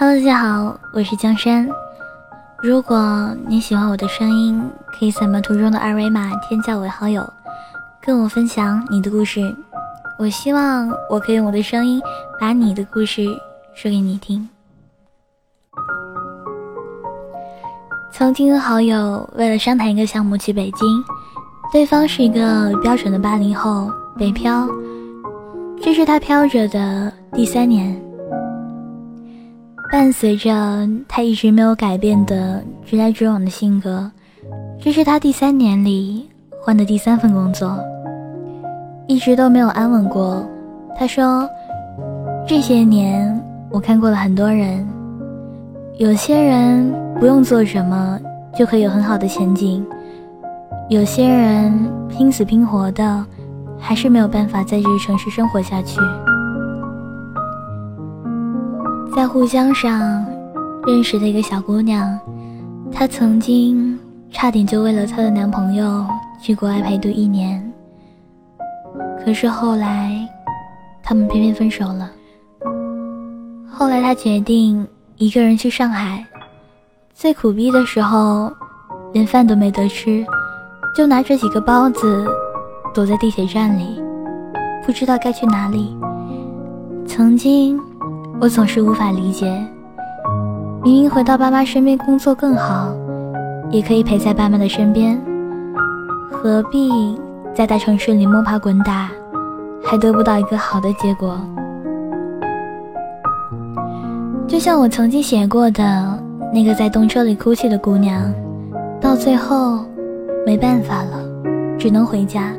Hello，大家好，我是江山。如果你喜欢我的声音，可以扫描图中的二维码添加我为好友，跟我分享你的故事。我希望我可以用我的声音把你的故事说给你听。曾经的好友为了商谈一个项目去北京，对方是一个标准的八零后，北漂，这是他漂着的第三年。伴随着他一直没有改变的直来直往的性格，这是他第三年里换的第三份工作，一直都没有安稳过。他说：“这些年我看过了很多人，有些人不用做什么就可以有很好的前景，有些人拼死拼活的，还是没有办法在这个城市生活下去。”在沪江上认识的一个小姑娘，她曾经差点就为了她的男朋友去国外陪读一年，可是后来他们偏偏分手了。后来她决定一个人去上海，最苦逼的时候，连饭都没得吃，就拿着几个包子躲在地铁站里，不知道该去哪里。曾经。我总是无法理解，明明回到爸妈身边工作更好，也可以陪在爸妈的身边，何必在大城市里摸爬滚打，还得不到一个好的结果？就像我曾经写过的那个在动车里哭泣的姑娘，到最后没办法了，只能回家。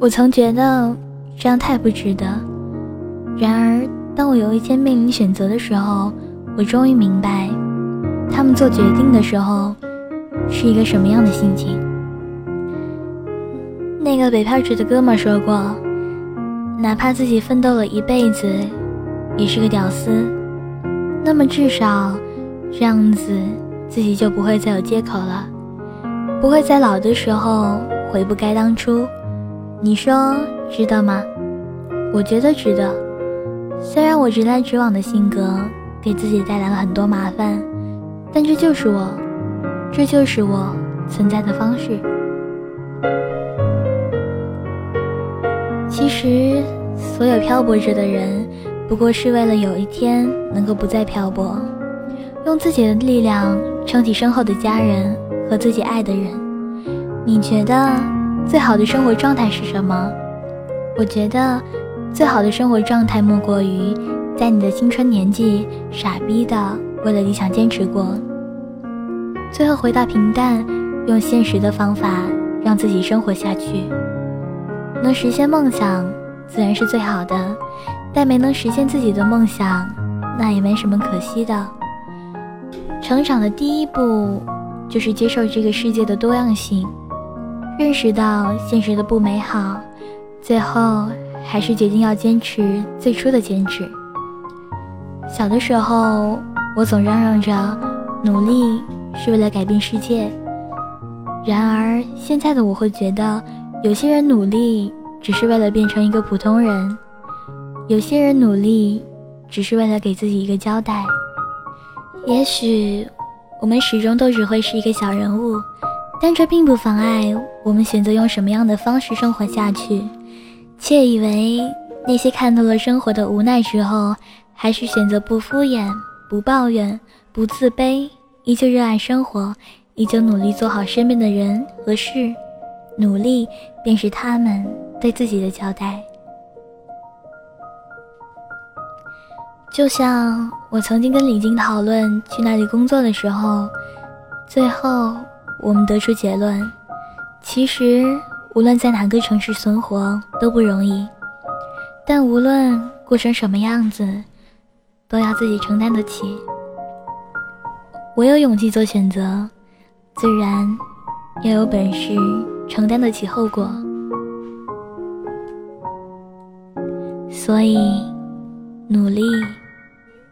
我曾觉得这样太不值得，然而。当我有一天面临选择的时候，我终于明白，他们做决定的时候是一个什么样的心情。那个北漂者的哥们说过，哪怕自己奋斗了一辈子，也是个屌丝，那么至少这样子自己就不会再有借口了，不会在老的时候悔不该当初。你说值得吗？我觉得值得。虽然我直来直往的性格给自己带来了很多麻烦，但这就是我，这就是我存在的方式。其实，所有漂泊着的人，不过是为了有一天能够不再漂泊，用自己的力量撑起身后的家人和自己爱的人。你觉得最好的生活状态是什么？我觉得。最好的生活状态莫过于，在你的青春年纪傻逼的为了理想坚持过，最后回到平淡，用现实的方法让自己生活下去。能实现梦想自然是最好的，但没能实现自己的梦想，那也没什么可惜的。成长的第一步就是接受这个世界的多样性，认识到现实的不美好，最后。还是决定要坚持最初的坚持。小的时候，我总嚷嚷着努力是为了改变世界。然而现在的我会觉得，有些人努力只是为了变成一个普通人，有些人努力只是为了给自己一个交代。也许我们始终都只会是一个小人物，但这并不妨碍我们选择用什么样的方式生活下去。窃以为那些看透了生活的无奈之后，还是选择不敷衍、不抱怨、不自卑，依旧热爱生活，依旧努力做好身边的人和事，努力便是他们对自己的交代。就像我曾经跟李晶讨论去哪里工作的时候，最后我们得出结论，其实。无论在哪个城市生活都不容易，但无论过成什么样子，都要自己承担得起。我有勇气做选择，自然要有本事承担得起后果。所以，努力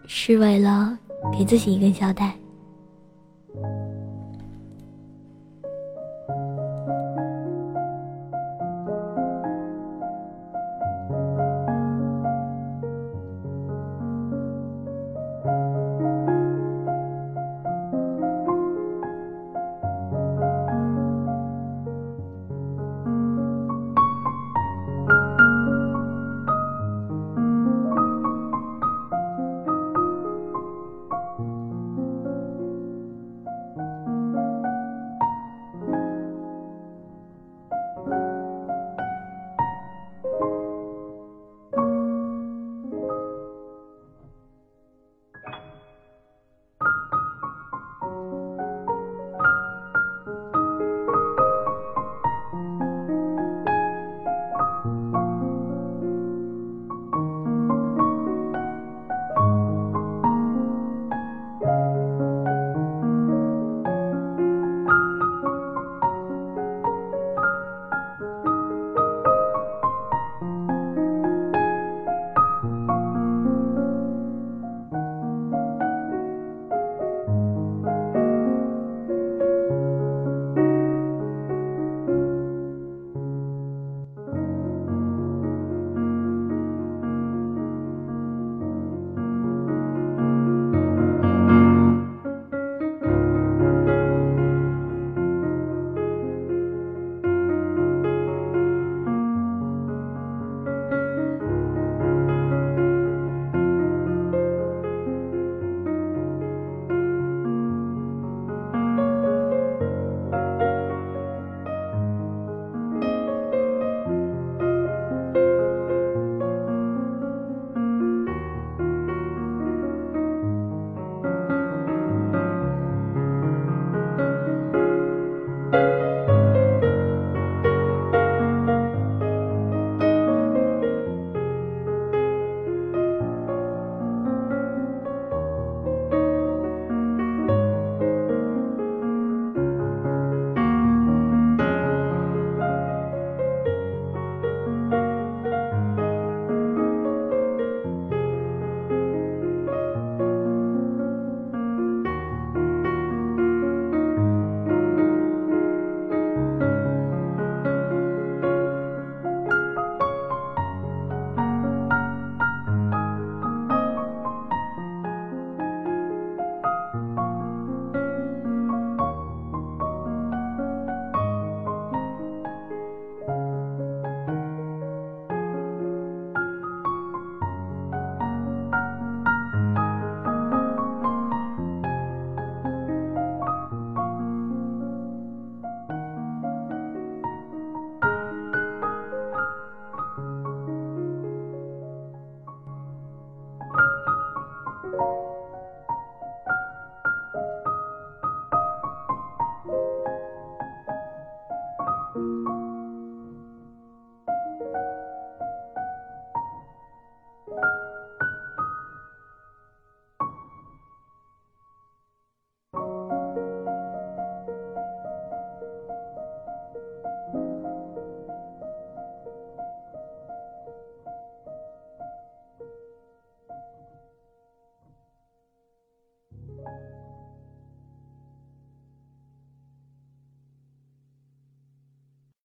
是为了给自己一个交代。